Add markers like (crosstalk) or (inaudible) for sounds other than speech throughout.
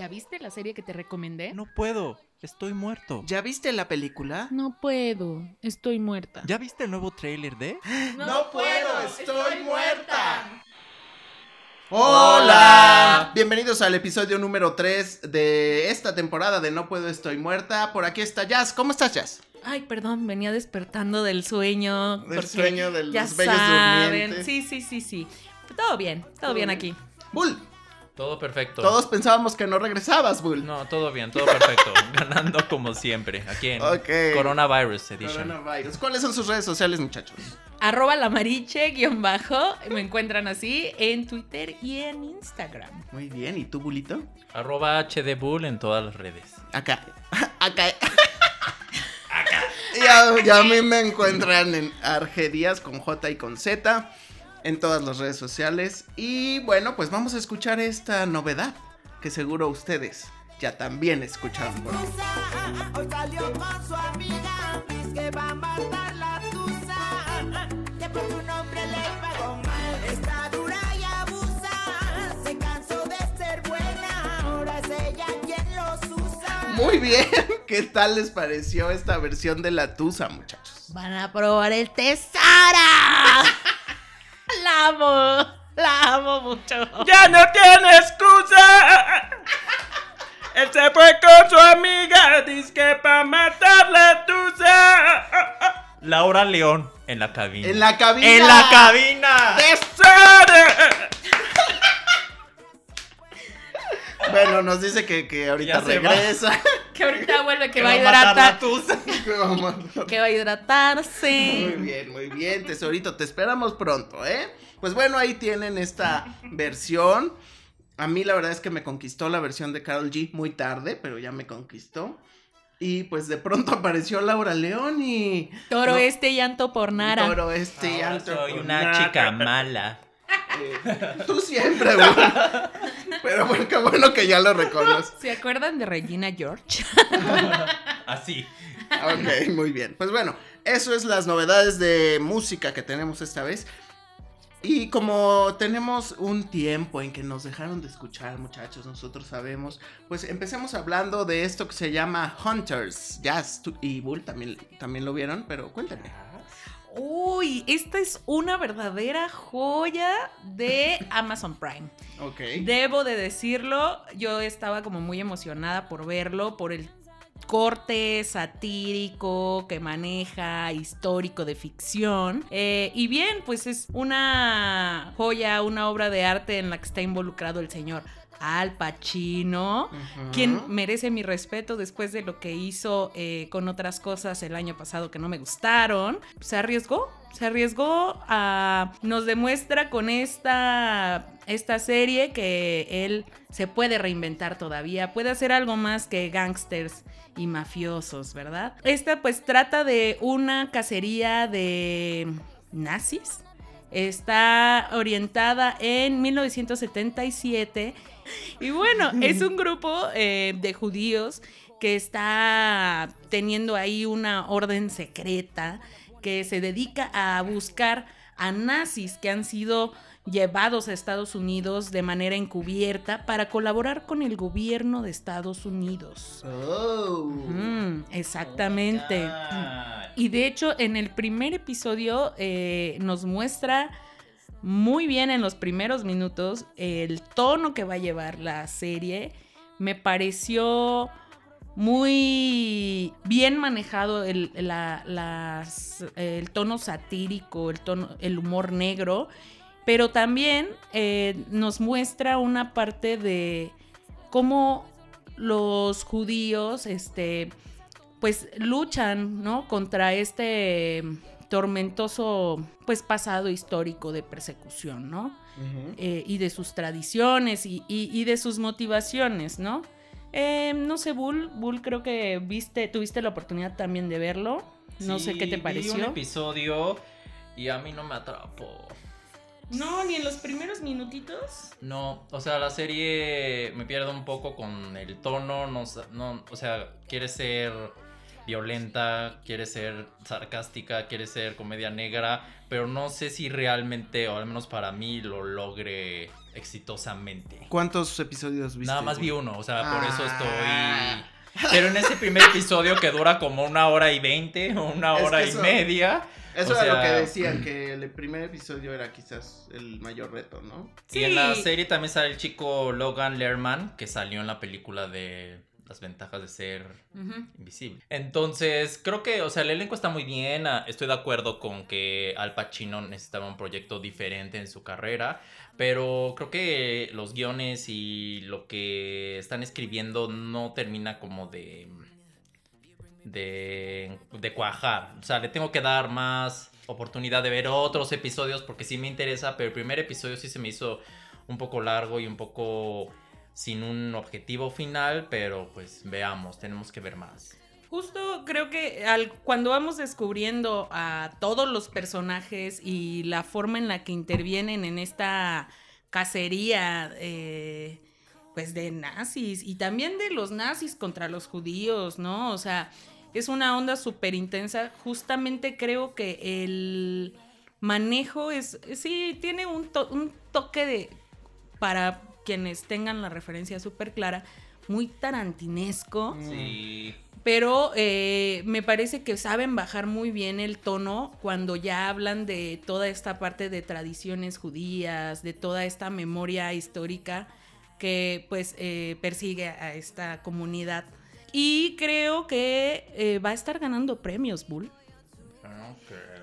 ¿Ya viste la serie que te recomendé? No puedo, estoy muerto. ¿Ya viste la película? No puedo, estoy muerta. ¿Ya viste el nuevo tráiler de? (gasps) No puedo, estoy muerta. Hola. Bienvenidos al episodio número 3 de esta temporada de No puedo, estoy muerta. Por aquí está Jazz. ¿Cómo estás, Jazz? Ay, perdón, venía despertando del sueño. Del sueño de los ya bellos saben. durmientes. Sí, sí, sí, sí. Todo bien, todo bien aquí. Bull, Todo perfecto. todos pensábamos que no regresabas, Bull. No, todo bien, todo perfecto. (laughs) Ganando como siempre, aquí en Ok. Coronavirus Edition. Coronavirus. ¿Cuáles son sus redes sociales, muchachos? Arroba la mariche, guion bajo. Me encuentran así en Twitter y en Instagram. Muy bien, ¿y tú, Bulito? Arroba HDBull en todas las redes. Acá. (laughs) Acá. Y a, y a mí me encuentran en Argedías con J y con Z en todas las redes sociales. Y bueno, pues vamos a escuchar esta novedad que seguro ustedes ya también escucharon. por ahí. Hoy salió con su amiga, dice que va a matar la tusa. Que por un hombre le pagó mal, está dura y abusa. Se cansó de ser buena, ahora es ella quien los usa. Muy bien, (laughs) ¿qué tal les pareció esta versión de la Tusa, muchachos? Van a probar el Tesara. La amo, la amo mucho. ¡Ya no tiene excusa! Él se fue con su amiga, dice que para matarla tusa. Laura León en la cabina. En la cabina. ¡En la cabina! Bueno, nos dice que, que ahorita Ya se va. regresa. Que ahorita (laughs) vuelve, que, Que va a hidratar. (laughs) (laughs) Que va a hidratarse. Muy bien, muy bien, tesorito, te esperamos pronto, ¿eh? Pues bueno, ahí tienen esta versión. A mí la verdad es que me conquistó la versión de Carol G muy tarde, pero ya me conquistó. Y pues de pronto apareció Laura León y... Toro No. este llanto por Nara. Toro este y Ahora Anto soy una nada. chica mala. Eh, tú siempre, (laughs) güey. Pero bueno, qué bueno que ya lo reconoces. ¿Se acuerdan de Regina George? (laughs) Así. Ok, muy bien. Pues bueno, eso es las novedades de música que tenemos esta vez. Y como tenemos un tiempo en que nos dejaron de escuchar, muchachos, nosotros sabemos, pues empecemos hablando de esto que se llama Hunters. Jazz y Bull también, también lo vieron, pero cuéntame. Uy, esta es una verdadera joya de (laughs) Amazon Prime. Ok. Debo de decirlo, yo estaba como muy emocionada por verlo, por el corte satírico que maneja, histórico de ficción. Eh, y bien, pues es una joya, una obra de arte en la que está involucrado el señor Al Pacino. Quien merece mi respeto después de lo que hizo eh, con otras cosas el año pasado que no me gustaron. Se arriesgó, se arriesgó a... Nos demuestra con esta, esta serie que él se puede reinventar todavía, puede hacer algo más que gangsters y mafiosos, ¿verdad? Esta pues trata de una cacería de nazis. Está orientada en 1977 y bueno, es un grupo eh, de judíos que está teniendo ahí una orden secreta que se dedica a buscar a nazis que han sido llevados a Estados Unidos de manera encubierta para colaborar con el gobierno de Estados Unidos. Oh. Mm, exactamente. Ah, Y de hecho, en el primer episodio eh, nos muestra muy bien en los primeros minutos el tono que va a llevar la serie. Me pareció muy bien manejado el, el tono satírico, el, tono, el humor negro, pero también eh, nos muestra una parte de cómo los judíos, este, pues luchan, ¿no? Contra este tormentoso, pues pasado histórico de persecución, ¿no? Eh, y de sus tradiciones y, y- y de sus motivaciones, ¿no? Eh, no sé, Bull, Bull, creo que viste, tuviste la oportunidad también de verlo. No sé qué te Vi un pareció. episodio y a mí no me atrapó. No, ni en los primeros minutitos. No, o sea, la serie me pierde un poco con el tono, no, no, o sea, quiere ser violenta, quiere ser sarcástica, quiere ser comedia negra, pero no sé si realmente, o al menos para mí, lo logre exitosamente. ¿Cuántos episodios viste? Nada más vi uno, o sea, por eso Ah. estoy... Pero en ese primer episodio que dura como una hora y veinte o una Es hora que y eso- media. Eso o era lo que decían, que el primer episodio era quizás el mayor reto, ¿no? Y en la Sí. serie también sale el chico Logan Lerman, que salió en la película de Las ventajas de ser invisible. Entonces, creo que, o sea, el elenco está muy bien. ah, Estoy de acuerdo con que Al Pacino necesitaba un proyecto diferente en su carrera. Pero creo que los guiones y lo que están escribiendo no termina como de. de. de cuajar. O sea, le tengo que dar más oportunidad de ver otros episodios porque sí me interesa. Pero el primer episodio sí se me hizo un poco largo y un poco sin un objetivo final, pero pues veamos, tenemos que ver más. Justo creo que al, cuando vamos descubriendo a todos los personajes y la forma en la que intervienen en esta cacería, eh, pues de nazis y también de los nazis contra los judíos, ¿no? O sea, es una onda súper intensa. Justamente creo que el manejo es, sí, tiene un, to- un toque de, para quienes tengan la referencia súper clara, muy tarantinesco. Sí. Pero eh, me parece que saben bajar muy bien el tono cuando ya hablan de toda esta parte de tradiciones judías, de toda esta memoria histórica que pues eh, persigue a esta comunidad. Y creo que eh, va a estar ganando premios, Bull.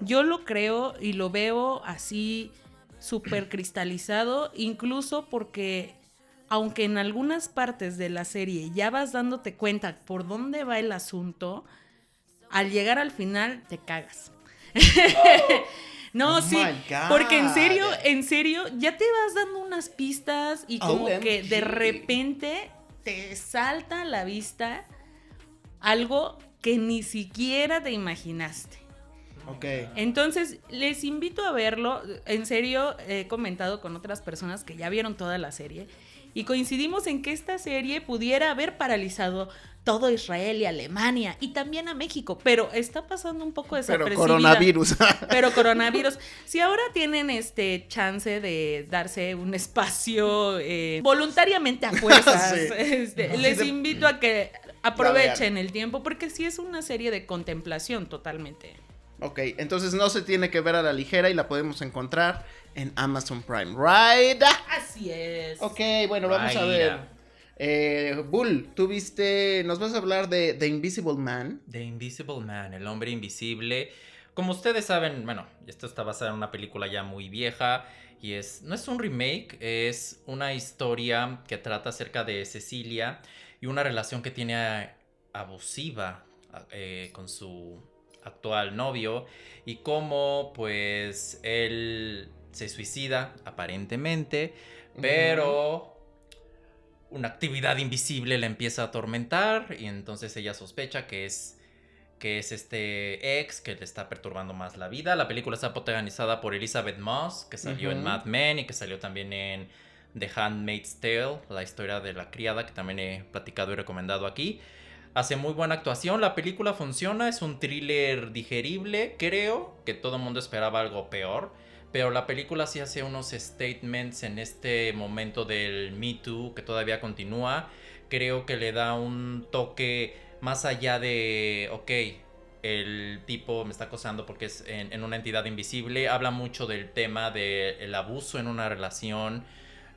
Yo lo creo y lo veo así súper cristalizado, incluso porque aunque en algunas partes de la serie ya vas dándote cuenta por dónde va el asunto, al llegar al final te cagas. (laughs) no, Oh sí, porque en serio, en serio, ya te vas dando unas pistas y como que de repente te salta a la vista algo que ni siquiera te imaginaste. Ok. Entonces, les invito a verlo. En serio, he comentado con otras personas que ya vieron toda la serie y coincidimos en que esta serie pudiera haber paralizado todo Israel y Alemania y también a México, pero está pasando un poco Pero desapercibida. coronavirus. (laughs) Pero coronavirus. Si ahora tienen este chance de darse un espacio eh, voluntariamente a fuerzas, (laughs) Sí. este, Así les de- invito a que aprovechen el tiempo porque sí es una serie de contemplación totalmente. Ok, entonces no se tiene que ver a la ligera y la podemos encontrar en Amazon Prime, ¿right? Así es. Ok, bueno, vamos a ver. Eh, Bull, tú viste, nos vas a hablar de The Invisible Man. The Invisible Man, el hombre invisible. Como ustedes saben, bueno, esto está basado en una película ya muy vieja y es no es un remake, es una historia que trata acerca de Cecilia y una relación que tiene abusiva eh, con su actual novio y cómo pues él se suicida aparentemente, pero una actividad invisible la empieza a atormentar y entonces ella sospecha que es que es este ex que le está perturbando más la vida. La película está protagonizada por Elizabeth Moss, que salió en. Mad Men y que salió también en The Handmaid's Tale, la historia de la criada que también he platicado y recomendado aquí. Hace muy buena actuación, la película funciona, es un thriller digerible, creo que todo el mundo esperaba algo peor, pero la película sí hace unos statements en este momento del Me Too que todavía continúa. Creo que le da un toque más allá de, ok, el tipo me está acosando porque es en, una entidad invisible. Habla mucho del tema del abuso en una relación,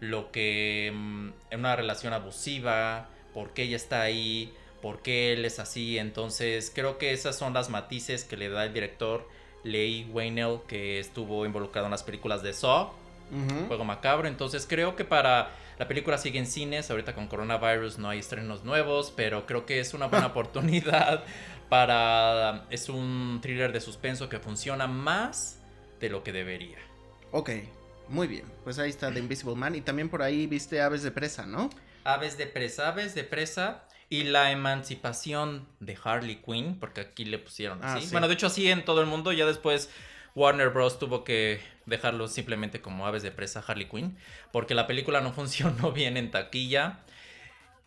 lo que mm, en una relación abusiva, por qué ella está ahí, por qué él es así. Entonces creo que esas son las matices que le da el director Leigh Whannell, que estuvo involucrado en las películas de Saw. Juego Macabro. Entonces creo que para la película sigue en cines. Ahorita con coronavirus no hay estrenos nuevos, pero creo que es una buena (laughs) oportunidad para... Es un thriller de suspenso que funciona más de lo que debería. Ok, muy bien. Pues ahí está The (clears throat) Invisible Man. Y también por ahí viste Aves de Presa, ¿no? Aves de presa, aves de presa y la emancipación de Harley Quinn, porque aquí le pusieron Ah, así. sí. Bueno, de hecho así en todo el mundo, ya después Warner Bros. tuvo que dejarlo simplemente como aves de presa Harley Quinn, porque la película no (laughs) funcionó bien en taquilla.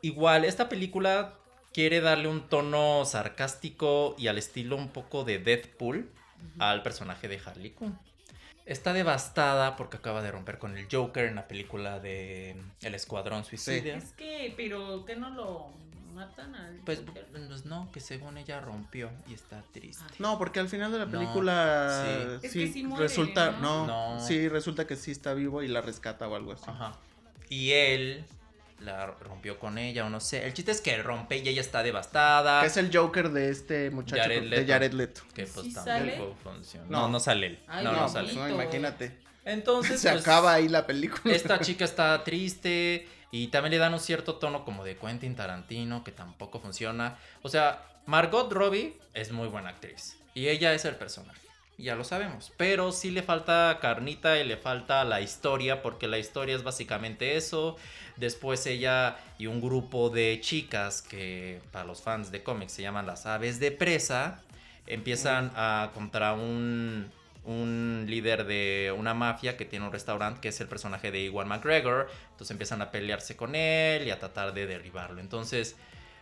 Igual, esta película quiere darle un tono sarcástico y al estilo un poco de Deadpool al personaje de Harley Quinn. Está devastada porque acaba de romper con el Joker en la película de El Escuadrón Suicida. Es que, pero que no lo matan al. Pues, Joker? pues no, que según ella rompió y está triste. No, porque al final de la No, película sí. Es sí, que sí muere, resulta, ¿no? no, No. sí resulta que sí está vivo y la rescata o algo así. Ajá. Y él la rompió con ella o no sé. El chiste es que rompe y ella está devastada. Que es el Joker de este muchacho Jared de Leto. Jared Leto. Que pues ¿Sí sale? funciona. No. No, sale él. Ay, no, no, no pues sale. no, imagínate. Entonces, (laughs) Se pues, acaba ahí la película. Esta chica está triste y también le dan un cierto tono como de Quentin Tarantino que tampoco funciona. O sea, Margot Robbie es muy buena actriz y ella es el personaje. Ya lo sabemos, pero sí le falta carnita y le falta la historia porque la historia es básicamente eso. Después ella y un grupo de chicas que para los fans de cómics se llaman las aves de presa empiezan a contra un un líder de una mafia que tiene un restaurante que es el personaje de Iwan McGregor. Entonces empiezan a pelearse con él y a tratar de derribarlo. Entonces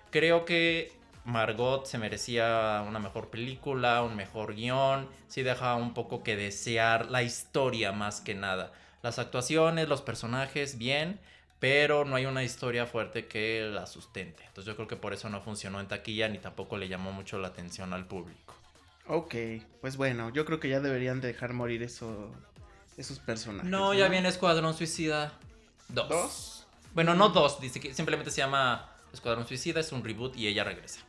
creo que Margot se merecía una mejor película, un mejor guion. Sí deja un poco que desear la historia más que nada. Las actuaciones, los personajes, bien. Pero no hay una historia fuerte que la sustente. Entonces yo creo que por eso no funcionó en taquilla ni tampoco le llamó mucho la atención al público. Ok, pues bueno, yo creo que ya deberían dejar morir eso, esos personajes. No, ya viene Escuadrón Suicida 2. ¿Dos? Bueno, no dos, dice que simplemente se llama Escuadrón Suicida, es un reboot y ella regresa.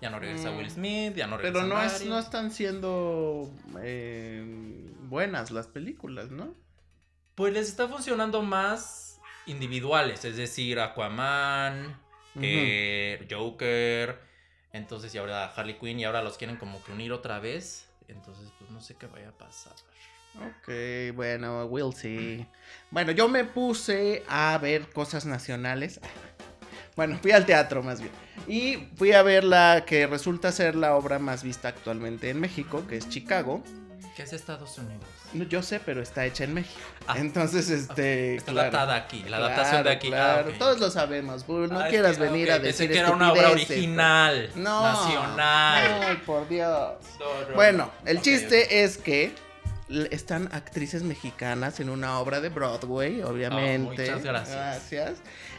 Ya no regresa Mm. Will Smith, ya no regresa Pero no, es, no están siendo eh, buenas las películas, ¿no? Pues les está funcionando más individuales, es decir, Aquaman, eh, Joker, entonces y ahora Harley Quinn y ahora los quieren como que unir otra vez. Entonces, pues no sé qué vaya a pasar. Ok, bueno, we'll see. Bueno, yo me puse a ver cosas nacionales. Bueno, fui al teatro más bien. Y fui a ver la que resulta ser la obra más vista actualmente en México, que es Chicago. ¿Qué es Estados Unidos? No, yo sé, pero está hecha en México. Ah, Entonces, este. Está claro. adaptada aquí, la adaptación de Claro, aquí. Ah, Claro, todos lo sabemos. Bull, no Ah, quieras que- venir a pensé decir que era una obra estupideces, original, No. nacional. Ay, por Dios. No, no. Bueno, el chiste es que están actrices mexicanas en una obra de Broadway, obviamente. Muchas gracias. Gracias.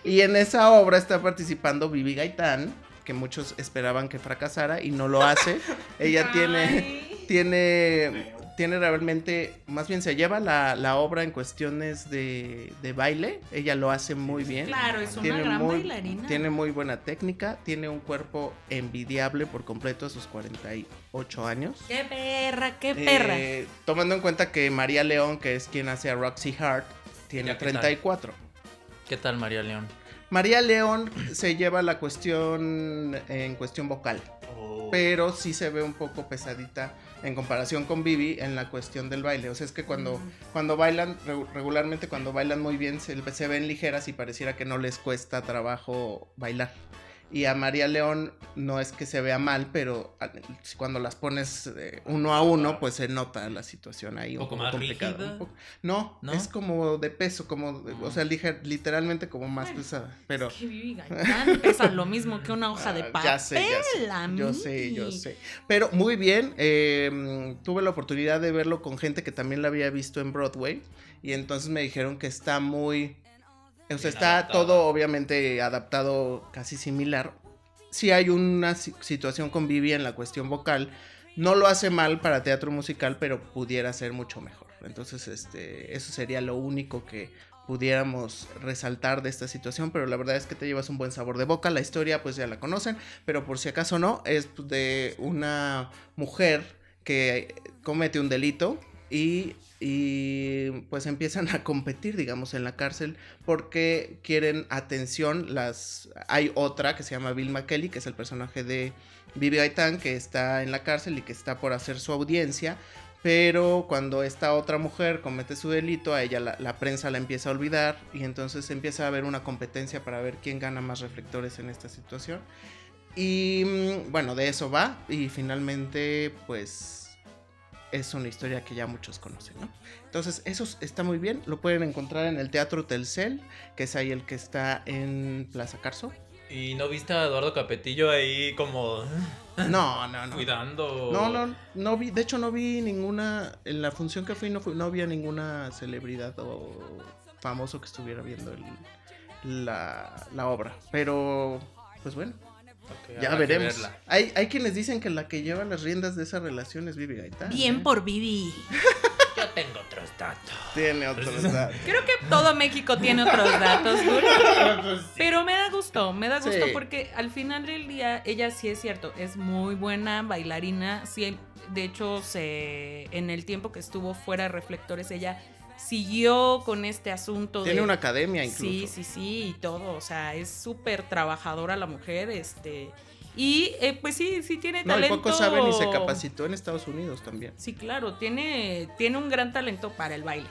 Y en esa obra está participando Vivi Gaitán, que muchos esperaban que fracasara y no lo hace. (laughs) Ella Ay. tiene, tiene realmente, más bien se lleva la, la obra en cuestiones de, de baile. Ella lo hace muy bien. Claro, es una Tiene gran muy, bailarina. tiene muy buena técnica, tiene un cuerpo envidiable por completo a sus 48 años. ¡Qué perra, qué perra! Eh, tomando en cuenta que María León, que es quien hace a Roxy Hart, tiene Ya, ¿qué tal? 34. ¿Qué tal, María León? María León se lleva la cuestión en cuestión vocal, pero sí se ve un poco pesadita en comparación con Vivi en la cuestión del baile. O sea, es que cuando, Mm. cuando bailan, re- regularmente cuando bailan muy bien, se, se ven ligeras y pareciera que no les cuesta trabajo bailar. Y a María León no es que se vea mal, pero cuando las pones eh, uno a uno, pues se nota la situación ahí un ¿Poco poco más complicada. rígida? un poco- No, ¿No? es como de peso, como, de- o sea, liger- literalmente como más Bueno, pesada. Pero Es que Vivi Gaitán (laughs) pesa lo mismo que una hoja de (laughs) Ah, papel. Ya sé, ya sé. Yo sé, yo sé. Pero muy bien. eh, tuve la oportunidad de verlo con gente que también la había visto en Broadway. Y entonces me dijeron que está muy. O sea, está adaptado. todo obviamente adaptado casi similar. Sí hay una si- situación con Vivi en la cuestión vocal. No lo hace mal para teatro musical, pero pudiera ser mucho mejor. Entonces, este, eso sería lo único que pudiéramos resaltar de esta situación, pero la verdad es que te llevas un buen sabor de boca. La historia, pues ya la conocen, pero por si acaso no, es de una mujer que comete un delito y, pues empiezan a competir, digamos, en la cárcel porque quieren atención. Las hay otra que se llama Bill McKelly, que es el personaje de Vivi Gaitán, que está en la cárcel y que está por hacer su audiencia. Pero cuando esta otra mujer comete su delito, a ella la, la prensa la empieza a olvidar y entonces empieza a haber una competencia para ver quién gana más reflectores en esta situación. Y mm, bueno, de eso va y finalmente pues es una historia que ya muchos conocen, ¿no? Entonces eso está muy bien, lo pueden encontrar en el Teatro Telcel, que es ahí el que está en Plaza Carso. ¿Y no viste a Eduardo Capetillo ahí como No, no, no. cuidando? No, no, no vi, de hecho no vi ninguna, en la función que fui no, fui- no había ninguna celebridad o famoso que estuviera viendo el- la, la obra, pero pues bueno, Ya veremos. Hay, hay quienes dicen que la que lleva las riendas de esa relación es Vivi Gaitán. Bien ¿eh? por Vivi. (laughs) Yo tengo otros datos. Tiene otros datos. Creo que todo México tiene otros datos. (laughs) Pero me da gusto, me da gusto Sí. porque al final del día ella sí es cierto, es muy buena bailarina. Sí, de hecho, se, en el tiempo que estuvo fuera de reflectores, ella siguió con este asunto. Tiene de, una academia incluso. Sí, sí, sí, y todo. O sea, es súper trabajadora la mujer. Este. Y eh, pues sí, sí tiene No, y talento. poco saben y se capacitó en Estados Unidos también. Sí, claro, tiene, tiene un gran talento para el baile.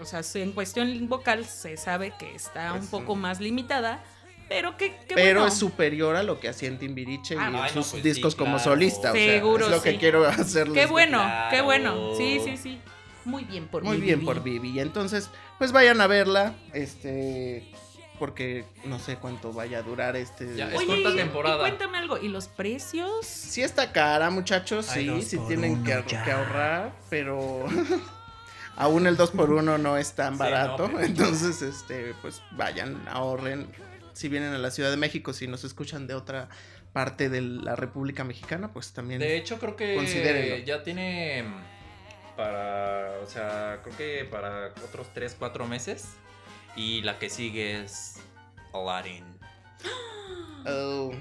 O sea, en cuestión vocal se sabe que está Pues, un poco mm. más limitada, pero que, que Pero bueno. es superior a lo que hacía en Timbiriche Ah, y en no, sus pues discos sí, como solista. o sea, Seguro, es lo que quiero hacerles. Qué bueno, qué bueno. Sí, sí, sí. Muy bien por Muy Vivi. bien por Vivi. Y entonces, pues vayan a verla. Este. Porque no sé cuánto vaya a durar este. Ya, es Oye, corta temporada. y cuéntame algo, ¿y los precios? Sí está cara, muchachos. Sí, sí tienen que, ahorrar. Pero. (laughs) Aún el 2x1 no es tan Sí, barato. no, pero- Entonces, este, pues vayan, ahorren. Si vienen a la Ciudad de México, si nos escuchan de otra parte de la República Mexicana, pues también. De hecho, creo que ya tiene para, o sea, creo que para otros 3, 4 meses. Y la que sigue es Aladdin. (gasps) Oh,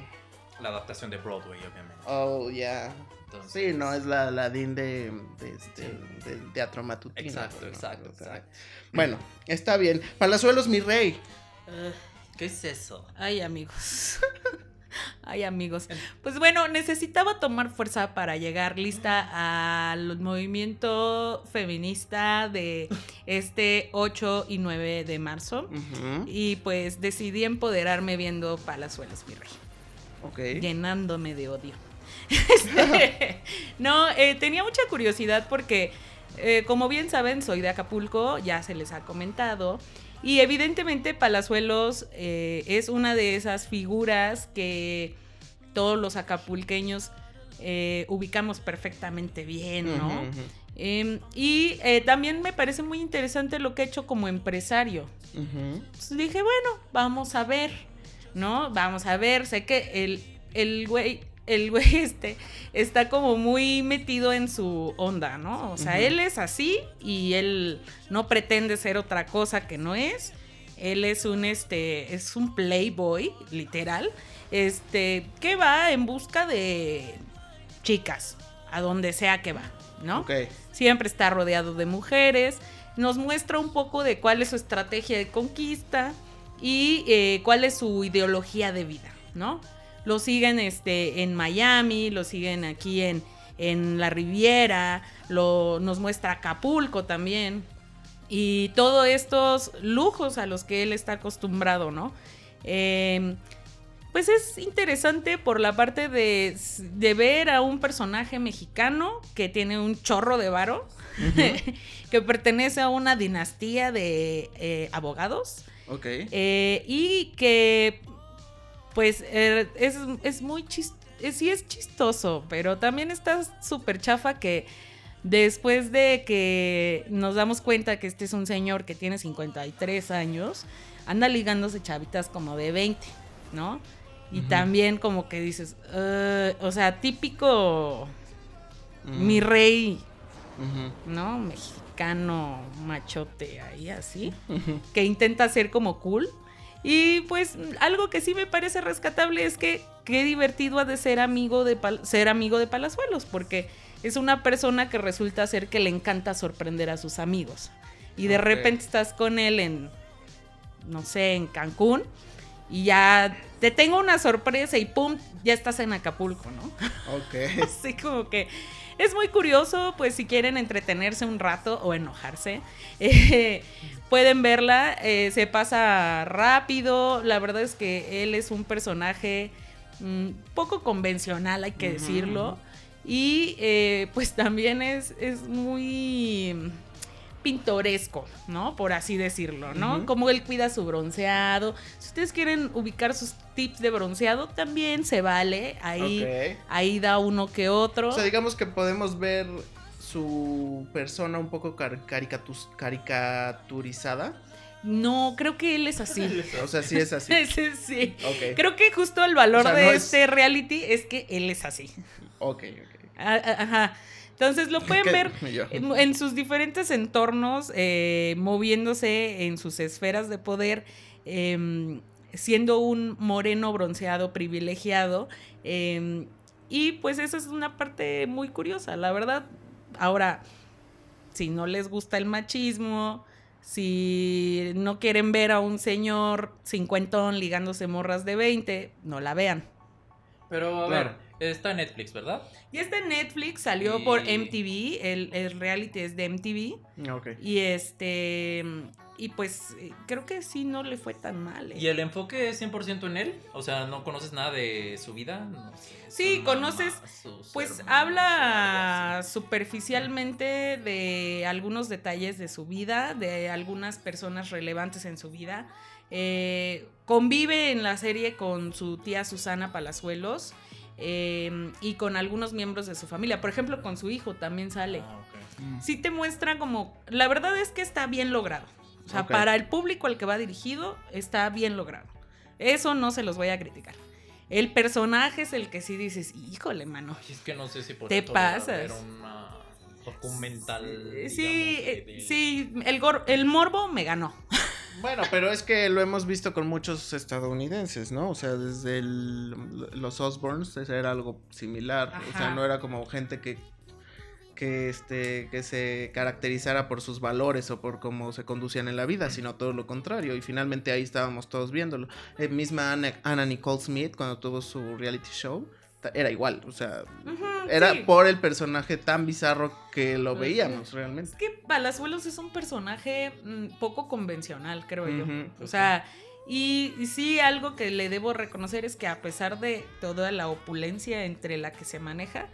La adaptación de Broadway, obviamente. oh, ya. Entonces, Sí, no, es la Aladdin de, de, este, Sí. del teatro matutino. Exacto, ¿no? exacto, exacto. Bueno, está bien. Palazuelos, mi rey. Ah, ¿Qué es eso? ay, amigos. (laughs) (laughs) Ay, amigos. Pues bueno, necesitaba tomar fuerza para llegar lista al movimiento feminista de este 8 y 9 de marzo. Y pues decidí empoderarme viendo Palazuelos, mi rey. Ok. llenándome de odio. (laughs) Este, (laughs) no, eh, tenía mucha curiosidad porque, eh, como bien saben, soy de Acapulco, ya se les ha comentado. Y evidentemente Palazuelos eh, es una de esas figuras que todos los acapulqueños eh, ubicamos perfectamente bien, ¿no? Em, y eh, también me parece muy interesante lo que ha hecho como empresario. Entonces dije, bueno, vamos a ver, ¿no? Vamos a ver, sé que el, el güey, el güey este está como muy metido en su onda, ¿no? O sea, él es así y él no pretende ser otra cosa que no es. Él es un este es un playboy, literal, este que va en busca de chicas, a donde sea que va, ¿no? Ok. Siempre está rodeado de mujeres. Nos muestra un poco de cuál es su estrategia de conquista y eh, cuál es su ideología de vida, ¿no? Lo siguen este, en Miami, lo siguen aquí en, en la Riviera, lo, nos muestra Acapulco también. Y todos estos lujos a los que él está acostumbrado, ¿no? Eh, pues es interesante por la parte de, de ver a un personaje mexicano que tiene un chorro de varo, (laughs) que pertenece a una dinastía de eh, abogados Ok. eh, y que pues eh, es, es muy chistoso, sí es chistoso, pero también está súper chafa que después de que nos damos cuenta que este es un señor que tiene 53 años, anda ligándose chavitas como de 20, ¿no? Y también como que dices, "Uh", o sea, típico Mm, mi rey, ¿no? Mexicano, machote, ahí así que intenta ser como cool. Y pues algo que sí me parece rescatable es que qué divertido ha de ser amigo de Pal- ser amigo de Palazuelos, porque es una persona que resulta ser que le encanta sorprender a sus amigos. Y de repente estás con él en, no sé, en Cancún, y ya te tengo una sorpresa y pum, ya estás en Acapulco, ¿no? Ok. (laughs) Así como que es muy curioso, pues si quieren entretenerse un rato o enojarse, (laughs) eh, pueden verla, eh, se pasa rápido, la verdad es que él es un personaje mm, poco convencional, hay que decirlo, y eh, pues también es, es muy pintoresco, ¿no? Por así decirlo, ¿no? Como él cuida su bronceado. Si ustedes quieren ubicar sus tips de bronceado, también se vale. Ahí, ahí da uno que otro. O sea, digamos que podemos ver su persona un poco car- caricaturizada. No, creo que él es así. (laughs) O sea, sí es así. (laughs) Sí. Creo que justo el valor O sea, de no es- este reality es que él es así. Ok, ok. Ah, ah, Ajá. Entonces lo pueden ver (laughs) en, en sus diferentes entornos, eh, moviéndose en sus esferas de poder, em, siendo un moreno bronceado privilegiado. em, y pues esa es una parte muy curiosa, la verdad. Ahora, si no les gusta el machismo, si no quieren ver a un señor cincuentón ligándose morras de 20, no la vean. Pero a Claro. ver, está en Netflix, ¿verdad? Y este Netflix salió Y- por MTV, el, el reality es de MTV. Ok. Y este. Y pues eh, creo que sí no le fue tan mal. ¿eh? ¿Y el enfoque es 100% en él? O sea, ¿no conoces nada de su vida? No sé, Sí, su conoces, mamá, Pues hermanos, habla superficialmente de algunos detalles de su vida, de algunas personas relevantes en su vida. Eh, convive en la serie con su tía Susana Palazuelos eh, y con algunos miembros de su familia. Por ejemplo, con su hijo también sale. Ah. Mm. sí te muestra como. La verdad es que está bien logrado. O sea, para el público al que va dirigido, está bien logrado. Eso no se los voy a criticar. El personaje es el que sí dices, híjole, mano. Ay, es que no sé si por Te pasas. una documental. Sí, digamos, de- eh, de- sí, el, gor- el morbo me ganó. (laughs) Bueno, pero es que lo hemos visto con muchos estadounidenses, ¿no? O sea, desde el- los Osborns era algo similar. O sea, no era como gente que que este que se caracterizara por sus valores o por cómo se conducían en la vida, sino todo lo contrario. Y finalmente ahí estábamos todos viéndolo. Eh, misma Anna, Anna Nicole Smith cuando tuvo su reality show era igual, o sea, era sí. por el personaje tan bizarro que lo veíamos realmente. Es que Palazuelos es un personaje mm, poco convencional, creo yo. O sea, y, y sí, algo que le debo reconocer es que a pesar de toda la opulencia entre la que se maneja,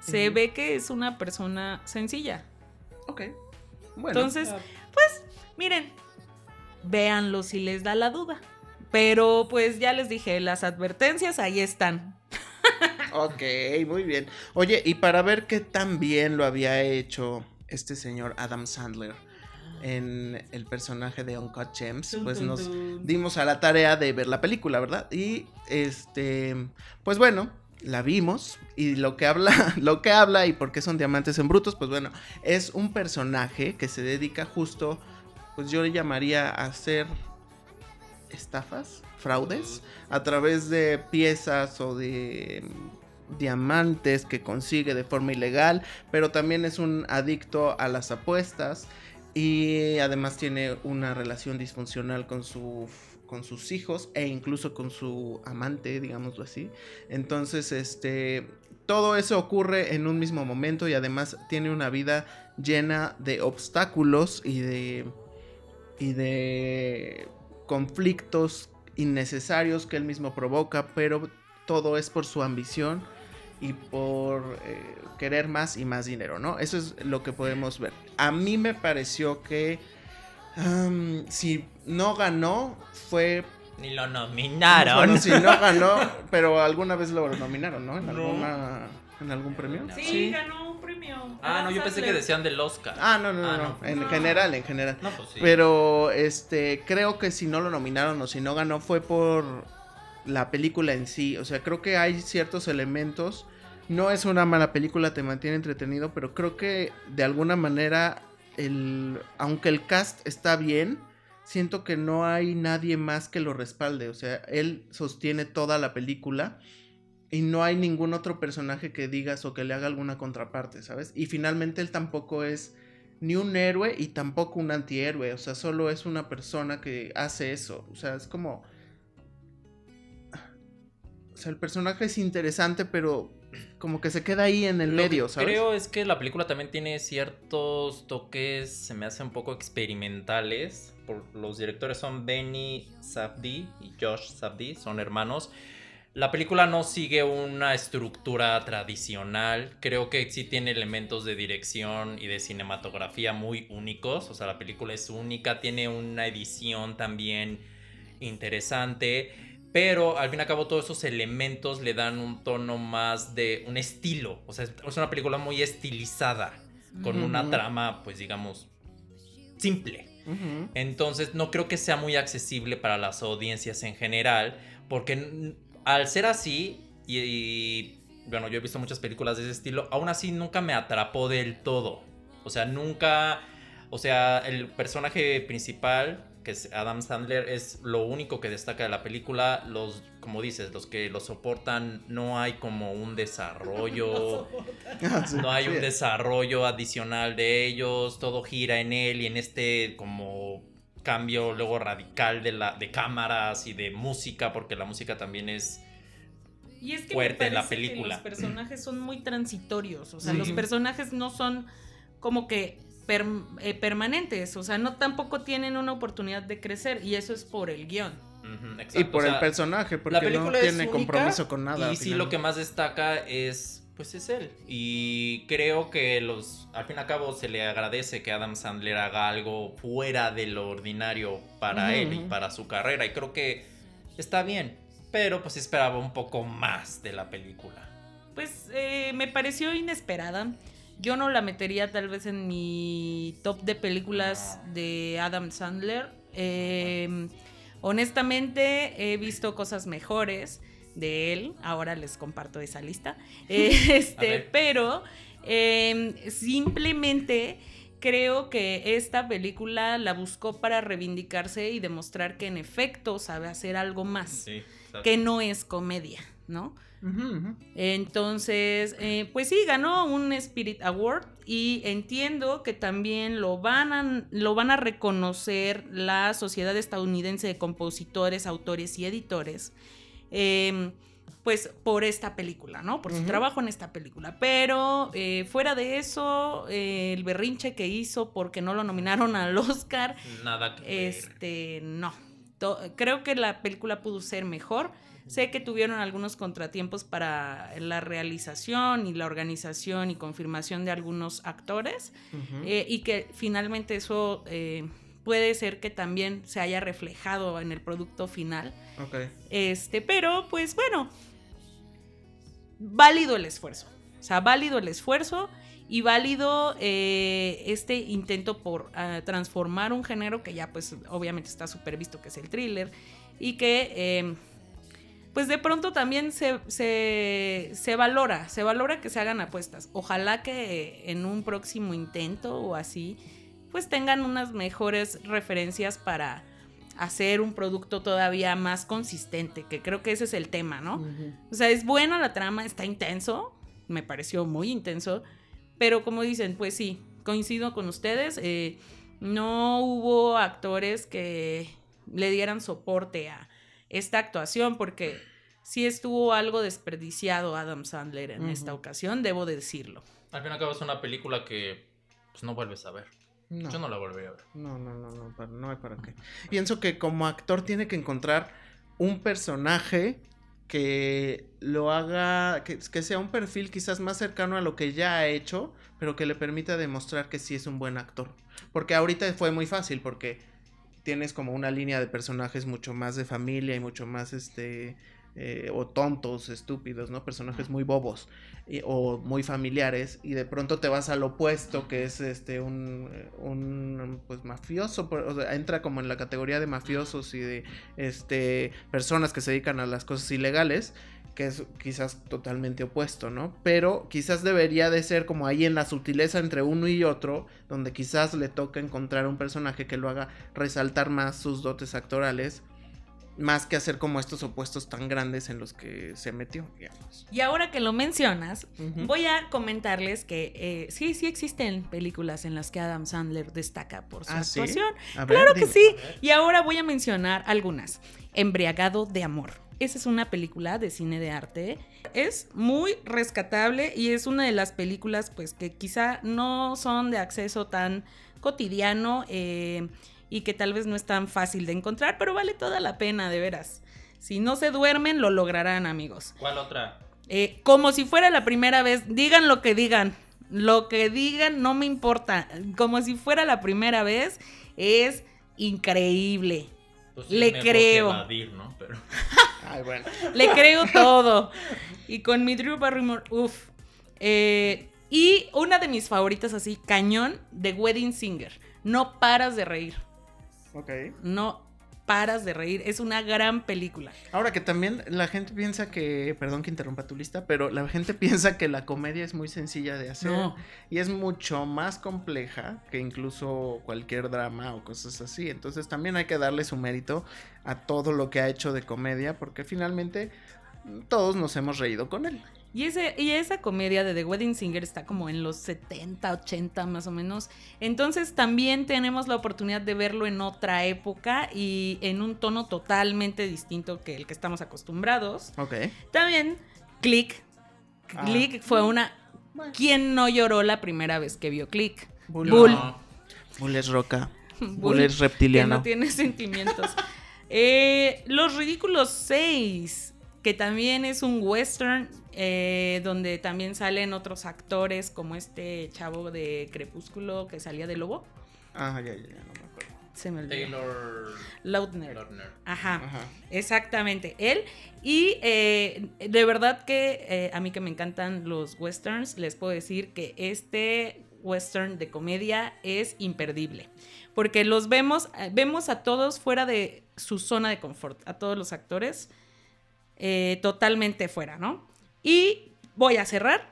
se ve que es una persona sencilla. Ok. Bueno. Entonces, Ah, miren, véanlo si les da la duda. Pero pues ya les dije, las advertencias ahí están. Ok, muy bien. Oye, y para ver qué tan bien lo había hecho este señor Adam Sandler en el personaje de Uncut Gems, pues nos dimos a la tarea de ver la película, ¿verdad? Y este, pues bueno, la vimos y lo que habla, (laughs) lo que habla y por qué son diamantes en brutos, pues bueno, es un personaje que se dedica justo, pues yo le llamaría a hacer estafas, fraudes, a través de piezas o de mm, diamantes que consigue de forma ilegal, pero también es un adicto a las apuestas y además tiene una relación disfuncional con su con sus hijos e incluso con su amante, digámoslo así. Entonces, este todo eso ocurre en un mismo momento y además tiene una vida llena de obstáculos y de y de conflictos innecesarios que él mismo provoca, pero todo es por su ambición y por eh, querer más y más dinero, ¿no? Eso es lo que podemos ver. A mí me pareció que si no ganó fue Ni lo nominaron. bueno, si no (laughs) ganó, pero alguna vez lo nominaron, ¿no? En No. alguna en algún premio. Sí, ganó un premio. Ah, no, yo pensé que decían del Oscar. Ah, no, no, no, Ah, no, no. en No. general, en general. No, pues sí. Pero este creo que si no lo nominaron o si no ganó fue por la película en sí. O sea, creo que hay ciertos elementos. No es una mala película, te mantiene entretenido, pero creo que de alguna manera, el, aunque el cast está bien, siento que no hay nadie más que lo respalde. O sea, él sostiene toda la película y no hay ningún otro personaje que digas o que le haga alguna contraparte, ¿sabes? Y finalmente él tampoco es ni un héroe y tampoco un antihéroe. O sea, solo es una persona que hace eso. O sea, es como. O sea, el personaje es interesante, pero como que se queda ahí en el Lo que medio, ¿sabes? Creo es que la película también tiene ciertos toques, se me hacen un poco experimentales. Por, los directores son Benny Safdie y Josh Safdie, son hermanos. La película no sigue una estructura tradicional. Creo que sí tiene elementos de dirección y de cinematografía muy únicos. O sea, la película es única, tiene una edición también interesante. Pero al fin y al cabo todos esos elementos le dan un tono más de un estilo. O sea, es una película muy estilizada. Con una trama, pues digamos, simple. Entonces no creo que sea muy accesible para las audiencias en general, porque al ser así, y, y, bueno, yo he visto muchas películas de ese estilo, aún así nunca me atrapó del todo. O sea, nunca, o sea, el personaje principal, que es Adam Sandler, es lo único que destaca de la película. Los, como dices, los que lo soportan, no hay como un desarrollo. (laughs) (laughs) No hay un desarrollo adicional de ellos, todo gira en él y en este como cambio luego radical de la de cámaras y de música porque la música también es Y es que fuerte me en la parece que película. los personajes son muy transitorios, o sea, Sí. los personajes no son como que per- eh, permanentes, o sea, no tampoco tienen una oportunidad de crecer y eso es por el guion. Y por o sea, el personaje, porque la película no tiene única compromiso con nada. y sí lo que más destaca es pues es él. Y creo que los al fin y al cabo se le agradece que Adam Sandler haga algo fuera de lo ordinario para él y para su carrera. Y creo que está bien pero pues esperaba un poco más de la película. Pues eh, me pareció inesperada. Yo no la metería tal vez en mi top de películas de Adam Sandler. Eh, honestamente he visto cosas mejores de él. Ahora les comparto esa lista. (laughs) Eh, este, pero eh, simplemente creo que esta película la buscó para reivindicarse y demostrar que en efecto sabe hacer algo más. sí. Que no es comedia, ¿no? Entonces, eh, pues sí, ganó un Spirit Award y entiendo que también lo van a, lo van a reconocer la Sociedad Estadounidense de Compositores, Autores y Editores, eh, pues por esta película, ¿no? Por su trabajo en esta película. Pero eh, fuera de eso, eh, el berrinche que hizo porque no lo nominaron al Oscar, nada que ver. este, no. To- creo que la película pudo ser mejor. Sé que tuvieron algunos contratiempos para la realización y la organización y confirmación de algunos actores eh, y que finalmente eso eh, puede ser que también se haya reflejado en el producto final. Ok. Este, pero pues bueno, válido el esfuerzo. O sea, válido el esfuerzo y válido eh, este intento por ah, transformar un género que ya pues obviamente está súper visto, que es el thriller, y que eh, pues de pronto también se, se, se valora, se valora que se hagan apuestas. Ojalá que en un próximo intento o así, pues tengan unas mejores referencias para hacer un producto todavía más consistente, que creo que ese es el tema, ¿no? O sea, es buena la trama, está intenso, me pareció muy intenso, pero como dicen, pues sí, coincido con ustedes, eh, no hubo actores que le dieran soporte a esta actuación porque sí estuvo algo desperdiciado Adam Sandler en esta ocasión, debo de decirlo. al fin y al cabo es una película que pues no vuelves a ver No. yo no la volvería a ver No, no, no, no, para- no hay para qué. Pienso que como actor tiene que encontrar un personaje que lo haga, que, que sea un perfil quizás más cercano a lo que ya ha hecho, pero que le permita demostrar que sí es un buen actor. Porque ahorita fue muy fácil, porque tienes como una línea de personajes mucho más de familia y mucho más, este, eh, o tontos, estúpidos, ¿no? Personajes muy bobos y- o muy familiares y de pronto te vas al opuesto que es este un, eh, un pues mafioso o sea, entra como en la categoría de mafiosos y de este personas que se dedican a las cosas ilegales que es quizás totalmente opuesto, ¿no? Pero quizás debería de ser como ahí en la sutileza entre uno y otro, donde quizás le toca encontrar un personaje que lo haga resaltar más sus dotes actorales, más que hacer como estos opuestos tan grandes en los que se metió, digamos. Y ahora que lo mencionas, voy a comentarles que eh, sí, sí existen películas en las que Adam Sandler destaca por su ¿Ah, sí? actuación. Ver, Claro que sí. Y ahora voy a mencionar algunas. Embriagado de amor. Esa es una película de cine de arte. Es muy rescatable y es una de las películas pues que quizá no son de acceso tan cotidiano eh, y que tal vez no es tan fácil de encontrar, pero vale toda la pena, de veras. Si no se duermen, lo lograrán, amigos. ¿Cuál otra? Eh, como si fuera la primera vez, digan lo que digan. Lo que digan no me importa. Como si fuera la primera vez, es increíble. Pues Le creo. evadir, ¿no? Pero... (laughs) Ay, bueno. Le creo todo. Y con mi Drew Barrymore, uff. Eh, y una de mis favoritas así, cañón, de Wedding Singer. No paras de reír. Ok. No paras de reír. Es una gran película. Ahora que también la gente piensa que, perdón que interrumpa tu lista, pero la gente (laughs) piensa que la comedia es muy sencilla de hacer No. y es mucho más compleja que incluso cualquier drama o cosas así. Entonces también hay que darle su mérito a todo lo que ha hecho de comedia porque finalmente mm, todos nos hemos reído con él. Y, ese, y esa comedia de The Wedding Singer está como en los 70, 80 más o menos. Entonces también tenemos la oportunidad de verlo en otra época y en un tono totalmente distinto que el que estamos acostumbrados. Ok. También Click. Ah. Click fue una... ¿Quién no lloró la primera vez que vio Click? Bull. Bull. No. Bull es roca. (laughs) Bull, Bull es Que reptiliano. no tiene sentimientos. Eh, Los Ridículos 6, que también es un western, eh, donde también salen otros actores, como este chavo de Crepúsculo que salía de Lobo. Ah, ya, ya, ya, no me acuerdo. Se me olvidó. Taylor Lautner. Lautner. Ajá. Ajá. Exactamente, él. Y eh, de verdad que eh, a mí que me encantan los westerns, les puedo decir que este western de comedia es imperdible. Porque los vemos, vemos a todos fuera de su zona de confort, a todos los actores eh, totalmente fuera, ¿no? Y voy a cerrar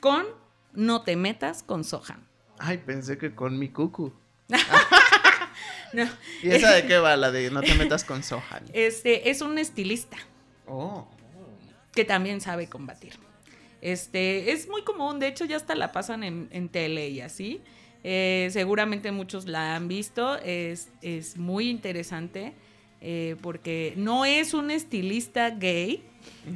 con No te metas con Sohan. Ay, pensé que con mi cucu. (laughs) No, ¿Y esa de qué va? La de no te metas con Sohan. (laughs) este es un estilista. Oh. que también sabe combatir. Este, es muy común, de hecho ya hasta la pasan en, en tele y así. Eh, seguramente muchos la han visto, es, es muy interesante eh, porque no es un estilista gay,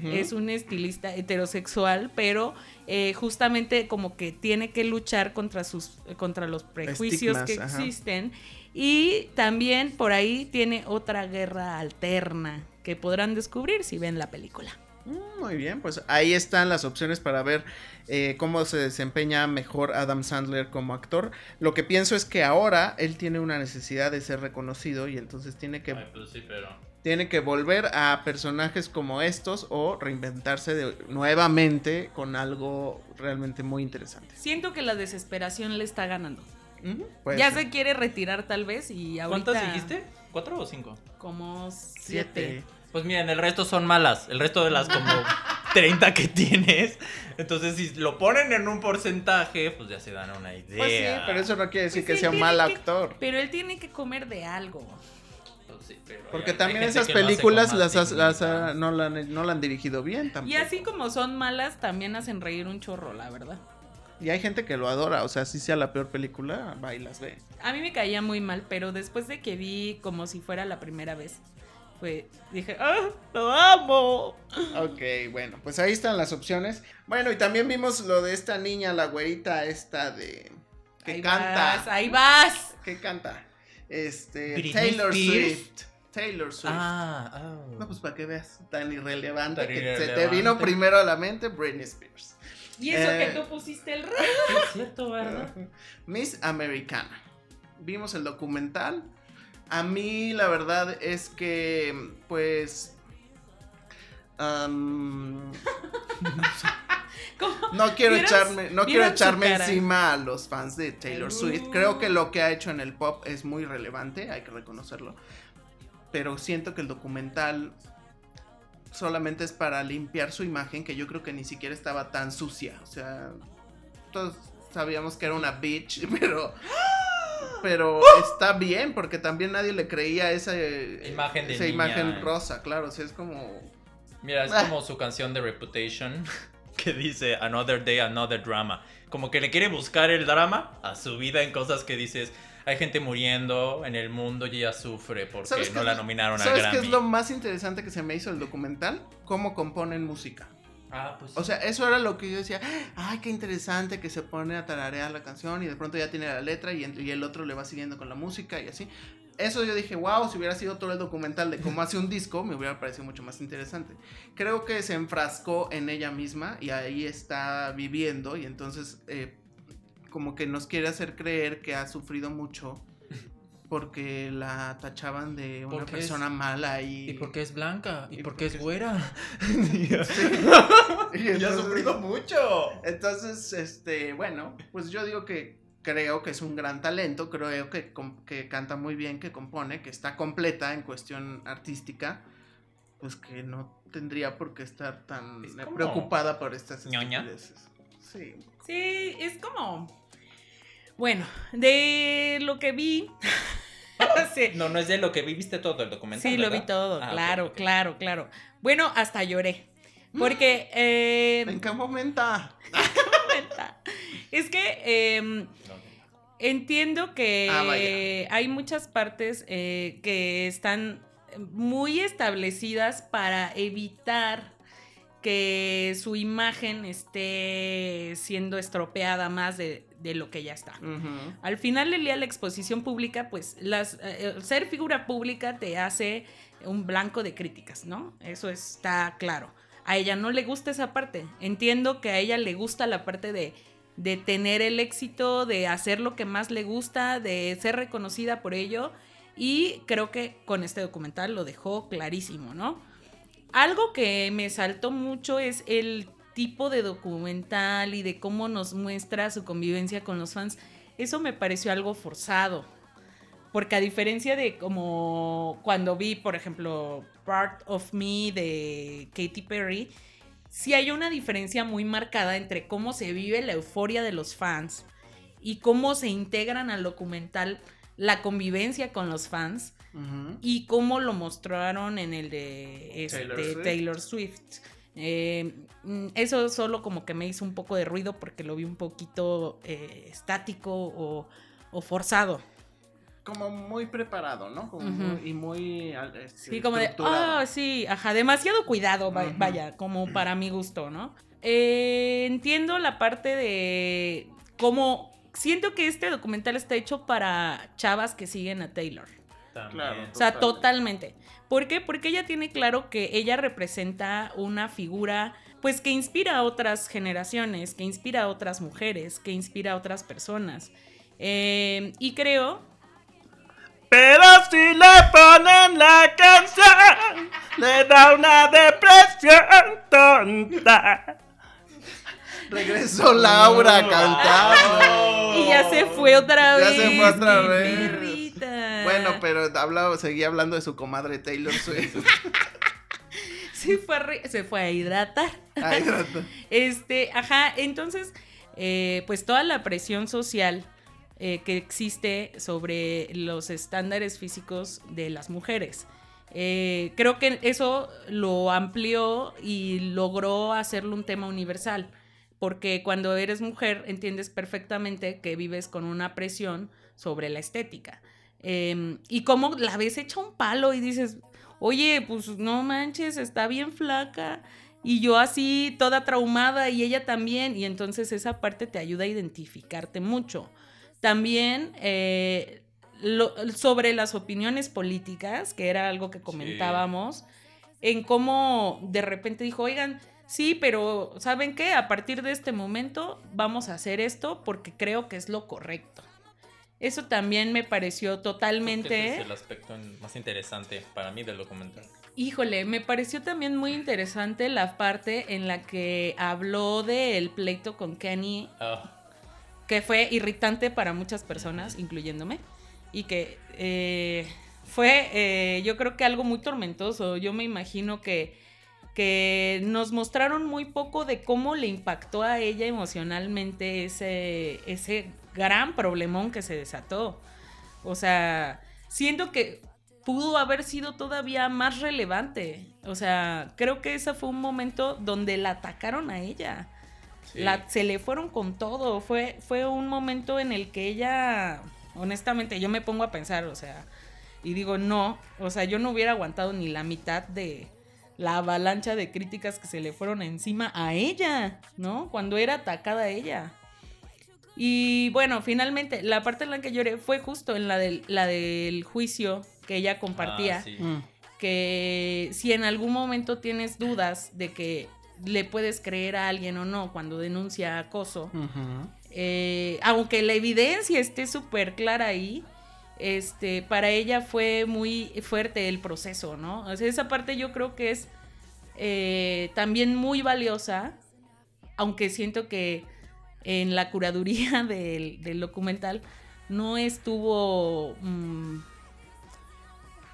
Es un estilista heterosexual, pero eh, justamente como que tiene que luchar contra, sus, contra los prejuicios que ajá. existen. Y también por ahí tiene otra guerra alterna que podrán descubrir si ven la película. Mm, Muy bien, pues ahí están las opciones para ver eh, cómo se desempeña mejor Adam Sandler como actor. Lo que pienso es que ahora él tiene una necesidad de ser reconocido y entonces tiene que, Ay, pues sí, pero. Tiene que volver a personajes como estos o reinventarse de- nuevamente con algo realmente muy interesante. Siento que la desesperación le está ganando. Ya ser. se quiere retirar tal vez y ahorita... ¿Cuántas dijiste? ¿Cuatro o cinco? Como Siete. siete. Pues miren, el resto son malas. El resto de las como (laughs) 30 que tienes. Entonces, si lo ponen en un porcentaje, pues ya se dan una idea. Pues sí, pero eso no quiere decir Pues que sea un mal que- actor. Pero él tiene que comer de algo. Sí, pero Porque también esas películas las, las dignidad. ha- no, la han, no la han dirigido bien tampoco. Y así como son malas, también hacen reír un chorro, la verdad. Y hay gente que lo adora, o sea, si sea la peor película, va y las ve. A mí me caía muy mal, pero después de que vi como si fuera la primera vez, dije, ¡ah, lo amo! Ok, bueno, pues ahí están las opciones. Bueno, y también vimos lo de esta niña, la güerita esta de... que ahí canta. Vas, ahí vas. que canta? Este... Britney Taylor Spears. Swift. Taylor Swift. Ah, ah. No, pues para que veas, tan irrelevante Tan que se te vino primero a la mente Britney Spears. Y eso Eh. que tú pusiste el (laughs) rey. Es cierto, ¿verdad? (laughs) Miss Americana. Vimos el documental. A mí la verdad es que, pues... am, (laughs) ¿Cómo? no quiero ¿Vieras- echarme, no quiero echarme encima a los fans de Taylor Swift. Creo que lo que ha hecho en el pop es muy relevante, hay que reconocerlo. Pero siento que el documental solamente es para limpiar su imagen, que yo creo que ni siquiera estaba tan sucia. O sea, todos sabíamos que era una bitch, (laughs) pero... Pero está bien, porque también nadie le creía esa Imagen de esa niña. imagen rosa, claro. O sea, es como. Mira, es Ah. como su canción de Reputation (laughs) que dice Another Day, Another Drama. Como que le quiere buscar el drama a su vida en cosas que dices. Hay gente muriendo en el mundo y ella sufre porque ¿Sabes no la nominaron a ¿Sabes Grammy. qué es lo más interesante que se me hizo el documental? Cómo componen música. Ah, pues O sea, eso era lo que yo decía, ay, qué interesante que se pone a tararear la canción y de pronto ya tiene la letra y, y el otro le va siguiendo con la música y así. Eso yo dije, wow, si hubiera sido todo el documental de cómo hace un disco, me hubiera parecido mucho más interesante. Creo que se enfrascó en ella misma y ahí está viviendo y entonces eh, como que nos quiere hacer creer que ha sufrido mucho porque la tachaban de una Porque persona es- mala y... Y porque es blanca, y, Y porque es güera. (laughs) (laughs) y ha sufrido mucho. Entonces, este, bueno, pues yo digo que creo que es un gran talento, creo que, que canta muy bien, que compone, que está completa en cuestión artística, pues que no tendría por qué estar tan Es eh, como preocupada por estas ñoña. estupideces. Sí. Sí, es como. Bueno, de lo que vi. (laughs) sí, No, no es de lo que viviste todo el documental. sí, lo vi todo, Ah, claro, claro, claro. Bueno, hasta lloré. Porque. eh, (laughs) ¿En qué momento? es que. em, Entiendo que Ah, hay muchas partes eh, que están muy establecidas para evitar que su imagen esté siendo estropeada más de, de lo que ya está. Al final del día la exposición pública, pues las, eh, ser figura pública te hace un blanco de críticas, ¿no? Eso está claro. A ella no le gusta esa parte. Entiendo que a ella le gusta la parte de, de tener el éxito, de hacer lo que más le gusta, de ser reconocida por ello. Y creo que con este documental lo dejó clarísimo, ¿no? Algo que me saltó mucho es el tipo de documental y de cómo nos muestra su convivencia con los fans. Eso me pareció algo forzado. Porque a diferencia de como cuando vi, por ejemplo, Part of Me de Katy Perry, sí hay una diferencia muy marcada entre cómo se vive la euforia de los fans y cómo se integran al documental la convivencia con los fans y cómo lo mostraron en el de este, Taylor Taylor Swift. Eh, mm, eso solo como que me hizo un poco de ruido porque lo vi un poquito eh, estático o, o forzado. Como muy preparado, ¿no? Como muy- y muy este, Sí, como de, ah, sí, ajá, demasiado cuidado, vaya, como para mi gusto, ¿no? Eh, entiendo la parte de cómo, siento que este documental está hecho para chavas que siguen a Taylor. También. Claro. O sea, Totalmente. totalmente. ¿Por qué? Porque ella tiene claro que ella representa una figura, pues que inspira a otras generaciones, que inspira a otras mujeres, que inspira a otras personas. Eh, y creo, Pero si le ponen la canción, le da una depresión tonta. Regresó Laura a cantar. y ya se fue otra Ya vez. se fue otra vez. perrita. Bueno, pero hablaba, seguía hablando de su comadre Taylor Swift. (laughs) Se fue, a se fue a hidratar. Ay, rato. (laughs) Este, ajá, entonces, eh, pues toda la presión social eh, que existe sobre los estándares físicos de las mujeres. Eh, creo que eso lo amplió y logró hacerlo un tema universal, porque cuando eres mujer entiendes perfectamente que vives con una presión sobre la estética. Eh, y cómo la ves hecha un palo y dices, oye, pues no manches, está bien flaca. Y yo así, toda traumada, y ella también. Y entonces esa parte te ayuda a identificarte mucho. También eh, lo- sobre las opiniones políticas, que era algo que comentábamos, en cómo de repente dijo, oigan, sí, pero ¿saben qué? A partir de este momento vamos a hacer esto porque creo que es lo correcto. Eso también me pareció Ese totalmente... es el aspecto más interesante para mí del documental. Híjole, me pareció también muy interesante la parte en la que habló del pleito con Kenny, Ah, que fue irritante para muchas personas, incluyéndome, y que eh, fue, eh, yo creo que algo muy tormentoso. Yo me imagino que, que nos mostraron muy poco de cómo le impactó a ella emocionalmente ese, ese gran problemón que se desató. O sea, siento que pudo haber sido todavía más relevante. O sea, creo que ese fue un momento donde la atacaron a ella. Sí. La- se le fueron con todo. Fue, fue un momento en el que ella, honestamente, yo me pongo a pensar, o sea, y digo, no, o sea, yo no hubiera aguantado ni la mitad de la avalancha de críticas que se le fueron encima a ella, ¿no? Cuando era atacada ella. Y bueno, finalmente, la parte en la que lloré fue justo en la del, la del juicio que ella compartía. Ah, sí. Mm. Que si en algún momento tienes dudas de que le puedes creer a alguien o no cuando denuncia acoso, eh, aunque la evidencia esté súper clara ahí, este, para ella fue muy fuerte el proceso, ¿no? O sea, esa parte yo creo que es eh, también muy valiosa, aunque siento que en la curaduría (laughs) del, del documental no estuvo, mm,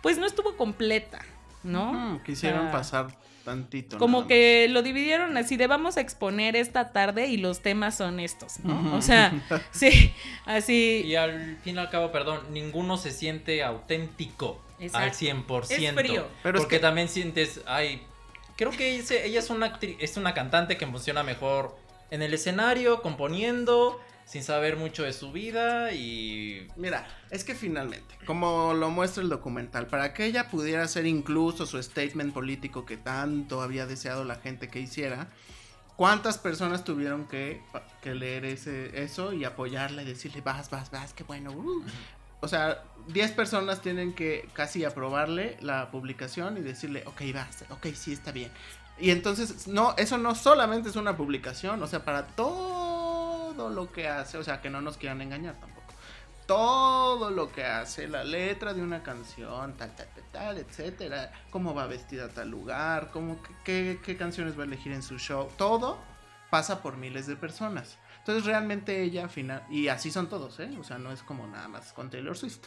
pues no estuvo completa, ¿no? Quisieron pasar tantito. Como nada que lo dividieron así de vamos a exponer esta tarde y los temas son estos, ¿no? O sea, (laughs) sí, así. Y al fin y al cabo, perdón, ninguno se siente auténtico Exacto. al 100%. Es frío. Pero es porque que- también sientes, ay, creo que ella, ella es una actri- es una cantante que funciona mejor en el escenario, componiendo, sin saber mucho de su vida y Mira, es que finalmente, como lo muestra el documental, para que ella pudiera hacer incluso su statement político que tanto había deseado la gente que hiciera, ¿cuántas personas tuvieron que, que leer ese, eso y apoyarla y decirle, vas, vas, vas, qué bueno? uh"? O sea, 10 personas tienen que casi aprobarle la publicación y decirle, ok, vas, ok, sí, está bien. Y entonces, no, eso no solamente es una publicación, o sea, para todo lo que hace, o sea, que no nos quieran engañar tampoco. Todo lo que hace, la letra de una canción, tal, tal, tal, tal, etcétera, cómo va vestida a tal lugar, cómo, qué, qué canciones va a elegir en su show, todo pasa por miles de personas. Entonces realmente ella final y así son todos, ¿eh? O sea, no es como nada más con Taylor Swift.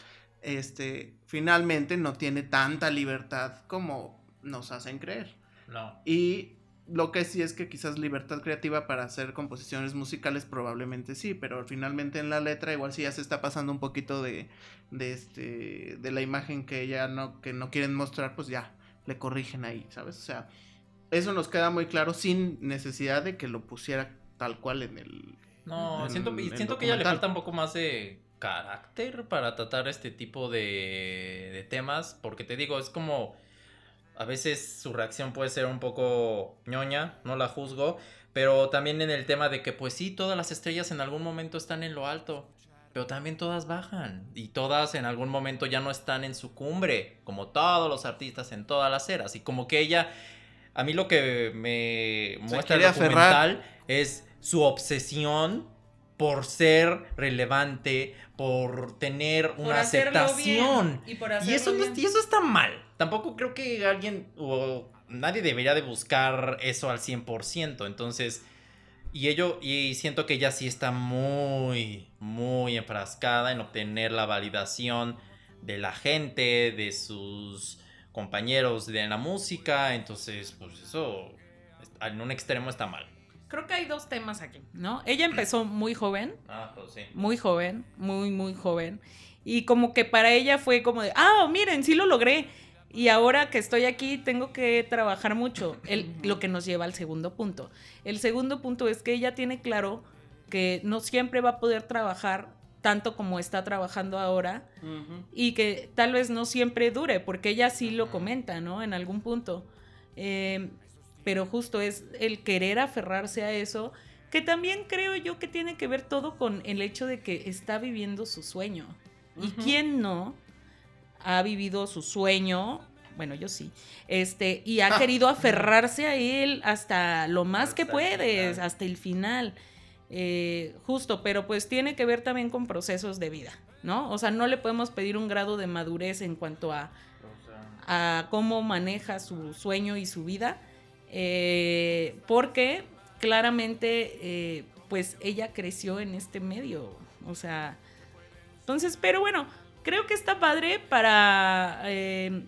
Este, finalmente no tiene tanta libertad como nos hacen creer. no. Y lo que sí es que quizás libertad creativa para hacer composiciones musicales probablemente sí, pero finalmente en la letra igual sí ya se está pasando un poquito de, de este de la imagen que ella no que no quieren mostrar, pues ya le corrigen ahí, ¿sabes? O sea, eso nos queda muy claro sin necesidad de que lo pusiera tal cual en el No, en siento, siento que a ella le falta un poco más de carácter para tratar este tipo de, de temas, porque te digo, es como a veces su reacción puede ser un poco ñoña, no la juzgo, pero también en el tema de que pues sí, todas las estrellas en algún momento están en lo alto, pero también todas bajan y todas en algún momento ya no están en su cumbre, como todos los artistas en todas las eras, y como que ella, a mí lo que me muestra el aferrar. documental es su obsesión por ser relevante, por tener por una aceptación. bien, Y, por Y hacerlo eso, no, y eso está mal. Tampoco creo que alguien o nadie debería de buscar eso al 100%. Entonces, y ello, y siento que ella sí está muy, muy enfrascada en obtener la validación de la gente, de sus compañeros de la música. Entonces, pues eso en un extremo está mal. Creo que hay dos temas aquí, ¿no? Ella empezó muy joven, Ah, pues sí. muy joven, muy, muy joven. Y como que para ella fue como de, ah, miren, sí lo logré. Y ahora que estoy aquí tengo que trabajar mucho. El, lo que nos lleva al segundo punto. El segundo punto es que ella tiene claro que no siempre va a poder trabajar tanto como está trabajando ahora y que tal vez no siempre dure, porque ella sí lo comenta, ¿no? En algún punto. Eh, pero justo es el querer aferrarse a eso, que también creo yo que tiene que ver todo con el hecho de que está viviendo su sueño. ¿Y quién no ha vivido su sueño? Bueno, yo sí. Este, y ha (laughs) querido aferrarse a él hasta lo más que Hasta puedes, hasta el final. Eh, justo, pero pues tiene que ver también con procesos de vida, ¿no? O sea, no le podemos pedir un grado de madurez en cuanto a, a cómo maneja su sueño y su vida, eh, porque claramente, eh, pues ella creció en este medio, o sea, entonces, pero bueno, creo que está padre para eh,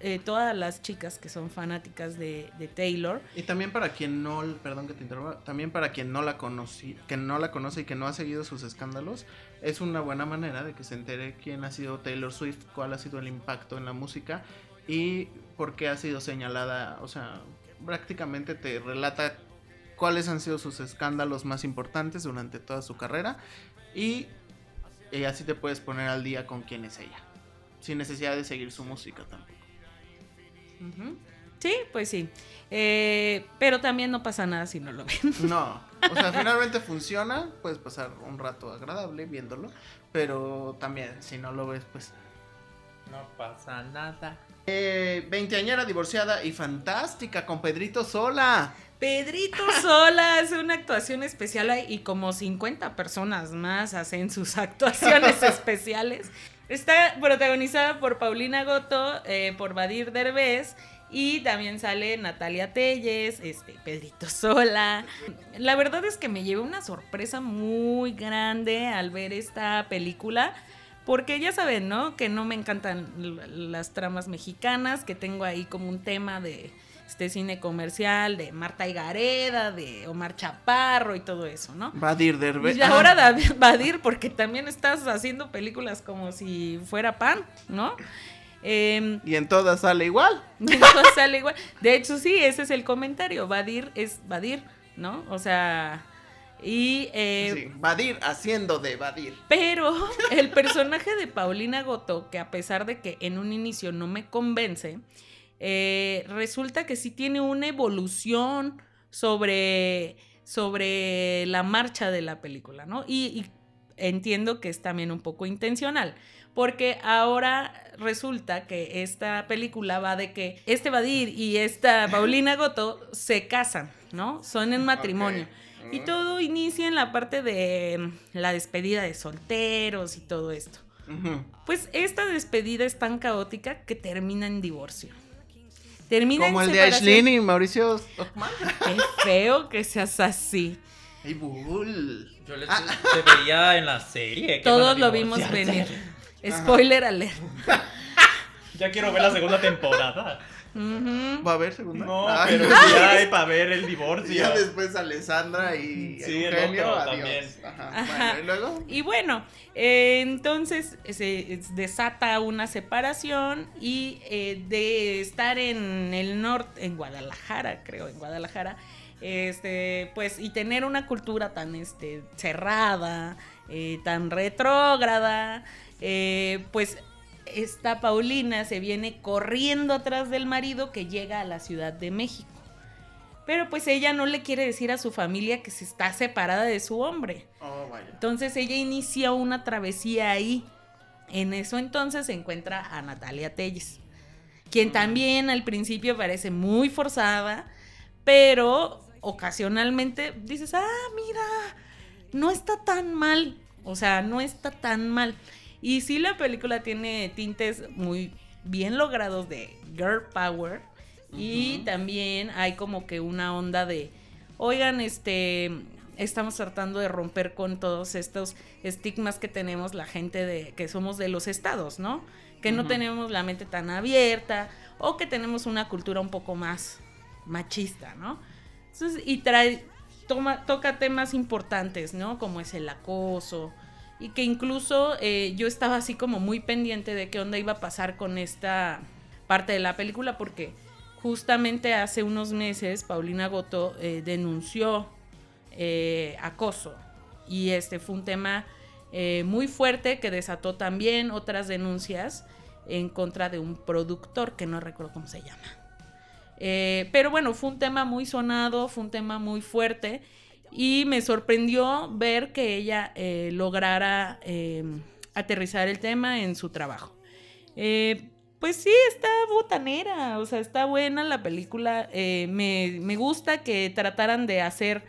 eh, todas las chicas que son fanáticas de, Taylor. Y también para quien no, perdón que te interrumpa, también para quien no la conocí, que no la conoce y que no ha seguido sus escándalos, es una buena manera de que se entere quién ha sido Taylor Swift, cuál ha sido el impacto en la música y por qué ha sido señalada, o sea, prácticamente te relata cuáles han sido sus escándalos más importantes durante toda su carrera y, y así te puedes poner al día con quién es ella, sin necesidad de seguir su música tampoco. Sí, pues sí. Eh, pero también no pasa nada si no lo ven. (laughs) No, o sea, (laughs) finalmente funciona, puedes pasar un rato agradable viéndolo, pero también si no lo ves, pues... No pasa nada. Eh, veinteañera divorciada y fantástica con Pedrito Sola. Pedrito Sola (laughs) hace una actuación especial ahí, y como 50 personas más hacen sus (laughs) actuaciones especiales. Está protagonizada por Paulina Goto, eh, por Badir Derbez y también sale Natalia Telles, este, Pedrito Sola. La verdad es que me llevé una sorpresa muy grande al ver esta película. Porque ya saben, ¿no? Que no me encantan las tramas mexicanas, que tengo ahí como un tema de este cine comercial, de Marta Higareda, de Omar Chaparro y todo eso, ¿no? Badir Derbez. Y ahora David Badir, porque también estás haciendo películas como si fuera pan, ¿no? Em, Y en todas sale igual. (laughs) y no sale igual. De hecho, sí, ese es el comentario. Badir es Badir, ¿no? O sea, y... eh, Sí, Badir haciendo de Badir. pero (laughs) el personaje de Paulina Goto, que a pesar de que en un inicio no me convence, eh, resulta que sí tiene una evolución sobre, sobre la marcha de la película, ¿no? Y, y entiendo que es también un poco intencional, porque ahora resulta que esta película va de que este Badir y esta Paulina Goto se casan, ¿no? Son en matrimonio. Y todo inicia en la parte de mm, la despedida de solteros y todo esto. Pues esta despedida es tan caótica que termina en divorcio. Termina Como en el de. Aislinn y Mauricio Stockman. Qué feo que seas así. Ay, bull. Yo les se veía en la serie. Todos lo vimos venir. Spoiler alert. (laughs) Ya quiero ver la segunda temporada. ¿Va a haber segunda? No, Ay, pero (laughs) ya hay para ver el Y divorcio. ya después Alessandra y Sí, el Eugenio, otro adiós. también. Ajá. Ajá. Bueno, y luego. Y bueno, eh, entonces se desata una separación y eh, de estar en el norte, en Guadalajara, creo, en Guadalajara, este, pues, y tener una cultura tan este, cerrada, eh, tan retrógrada, eh, pues esta Paulina se viene corriendo atrás del marido que llega a la Ciudad de México. Pero pues ella no le quiere decir a su familia que se está separada de su hombre. Oh, vaya. Entonces ella inicia una travesía ahí. En eso entonces se encuentra a Natalia Telles, quien también al principio parece muy forzada, pero ocasionalmente dices, ah, mira, no está tan mal. O sea, no está tan mal. Y sí la película tiene tintes muy bien logrados de girl power. Y también hay como que una onda de, oigan, este, estamos tratando de romper con todos estos estigmas que tenemos la gente de que somos de los estados, ¿no? Que no tenemos la mente tan abierta o que tenemos una cultura un poco más machista, ¿no? Entonces, y trae, toma, toca temas importantes, ¿no? Como es el acoso. Y que incluso eh, yo estaba así como muy pendiente de qué onda iba a pasar con esta parte de la película, porque justamente hace unos meses Paulina Goto eh, denunció eh, acoso. Y este fue un tema muy fuerte que desató también otras denuncias en contra de un productor que no recuerdo cómo se llama. Pero bueno, fue un tema muy sonado, fue un tema muy fuerte y me sorprendió ver que ella eh, lograra eh, aterrizar el tema en su trabajo. Eh, pues sí, está botanera, o sea, está buena la película. me, me gusta que trataran de hacer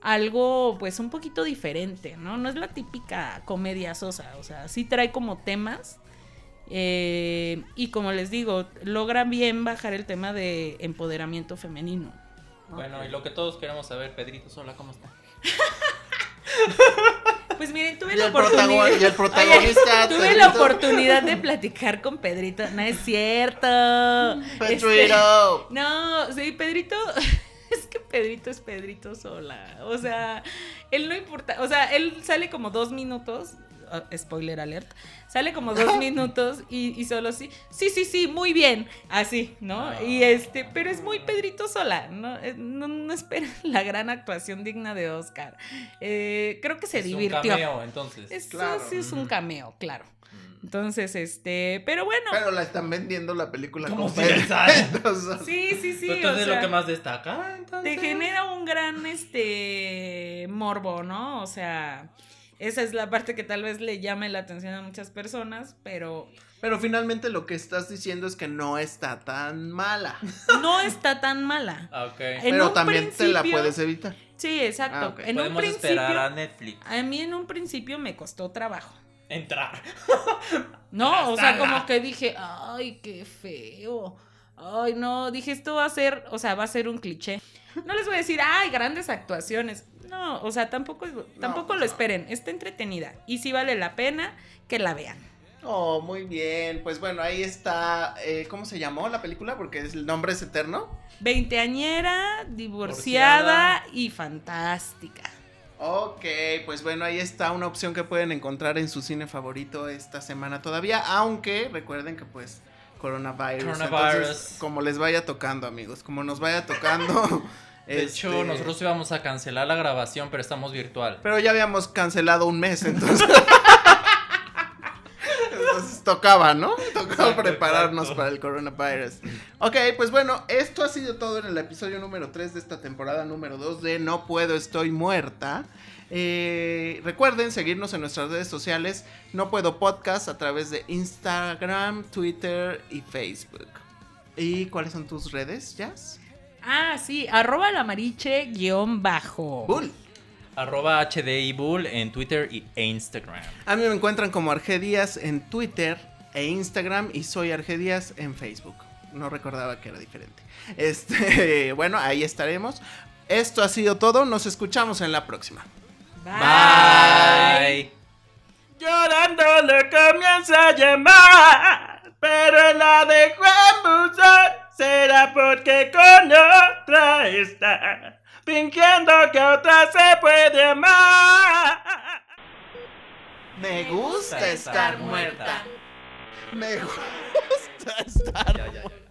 algo pues un poquito diferente, ¿no? No es la típica comedia sosa, o sea, sí trae como temas. eh, y como les digo, logra bien bajar el tema de empoderamiento femenino. Bueno, y lo que todos queremos saber, Pedrito Sola, ¿cómo está? (laughs) Pues miren, tuve Y la oportunidad. y el (laughs) protagonista. Tuve Pedrito. la oportunidad de (laughs) platicar con Pedrito. No es cierto. Este, Pedrito. no, sí, Pedrito. Es que Pedrito es Pedrito sola. O sea, él no importa. O sea, él sale como dos minutos. Spoiler alert, sale como dos (laughs) minutos y, y solo sí, sí, sí, sí, muy bien, así, ¿no? Ah. Y este, pero es muy Pedrito Sola, ¿no? Eh, No, no esperen (laughs) la gran actuación digna de Oscar. Eh, creo que se Es un divirtió. cameo, entonces. Eso Claro. sí es un cameo, claro. Mm. Entonces, este, pero bueno. Pero la están vendiendo la película Como (laughs) si Sí, sí, sí. Pero o entonces es sea, lo que más destaca. entonces. te genera un gran este morbo, ¿no? O sea, esa es la parte que tal vez le llame la atención a muchas personas, pero Pero finalmente lo que estás diciendo es que no está tan mala. (laughs) no está tan mala. Ah, ok. En pero también te la puedes evitar. Sí, exacto. Ah. En un principio, esperar a Netflix. a mí en un principio me costó trabajo. Entrar. (laughs) No, o sea, como que dije, ay, qué feo. Ay, no, dije, esto va a ser, o sea, va a ser un cliché. No les voy a decir, ay, grandes actuaciones. No, o sea, tampoco, tampoco pues lo no. esperen. Está entretenida. Y si vale la pena que la vean. Oh, muy bien. Pues bueno, ahí está. eh, ¿Cómo se llamó la película? Porque es- el nombre es eterno. Veinteañera, divorciada Divorciada. y fantástica. Ok, pues bueno, ahí está una opción que pueden encontrar en su cine favorito esta semana todavía. Aunque recuerden que pues coronavirus. Coronavirus. Entonces, como les vaya tocando, amigos. Como nos vaya tocando. (laughs) De hecho, este, nosotros íbamos a cancelar la grabación, pero estamos virtual. Pero ya habíamos cancelado un mes, entonces. (laughs) Entonces tocaba, ¿no? Tocaba Exacto, prepararnos exacto. para el coronavirus. Ok, pues bueno, esto ha sido todo en el episodio número 3 de esta temporada número 2 de No Puedo, Estoy Muerta. Eh, recuerden seguirnos en nuestras redes sociales, No Puedo Podcast, a través de Instagram, Twitter y Facebook. ¿Y cuáles son tus redes, Jazz? Ah, sí, arroba la mariche guion bajo. Bull. Arroba HDI Bull en Twitter y- e Instagram. A mí me encuentran como Argedias en Twitter e Instagram y soy Argedias en Facebook. No recordaba que era diferente. Este, (laughs) bueno, ahí estaremos. Esto ha sido todo. Nos escuchamos en la próxima. Bye. Llorando le comienza a llamar, pero la dejó en buzón. Será porque con otra está, fingiendo que otra se puede amar. Me gusta estar muerta. muerta. Me gusta estar ya.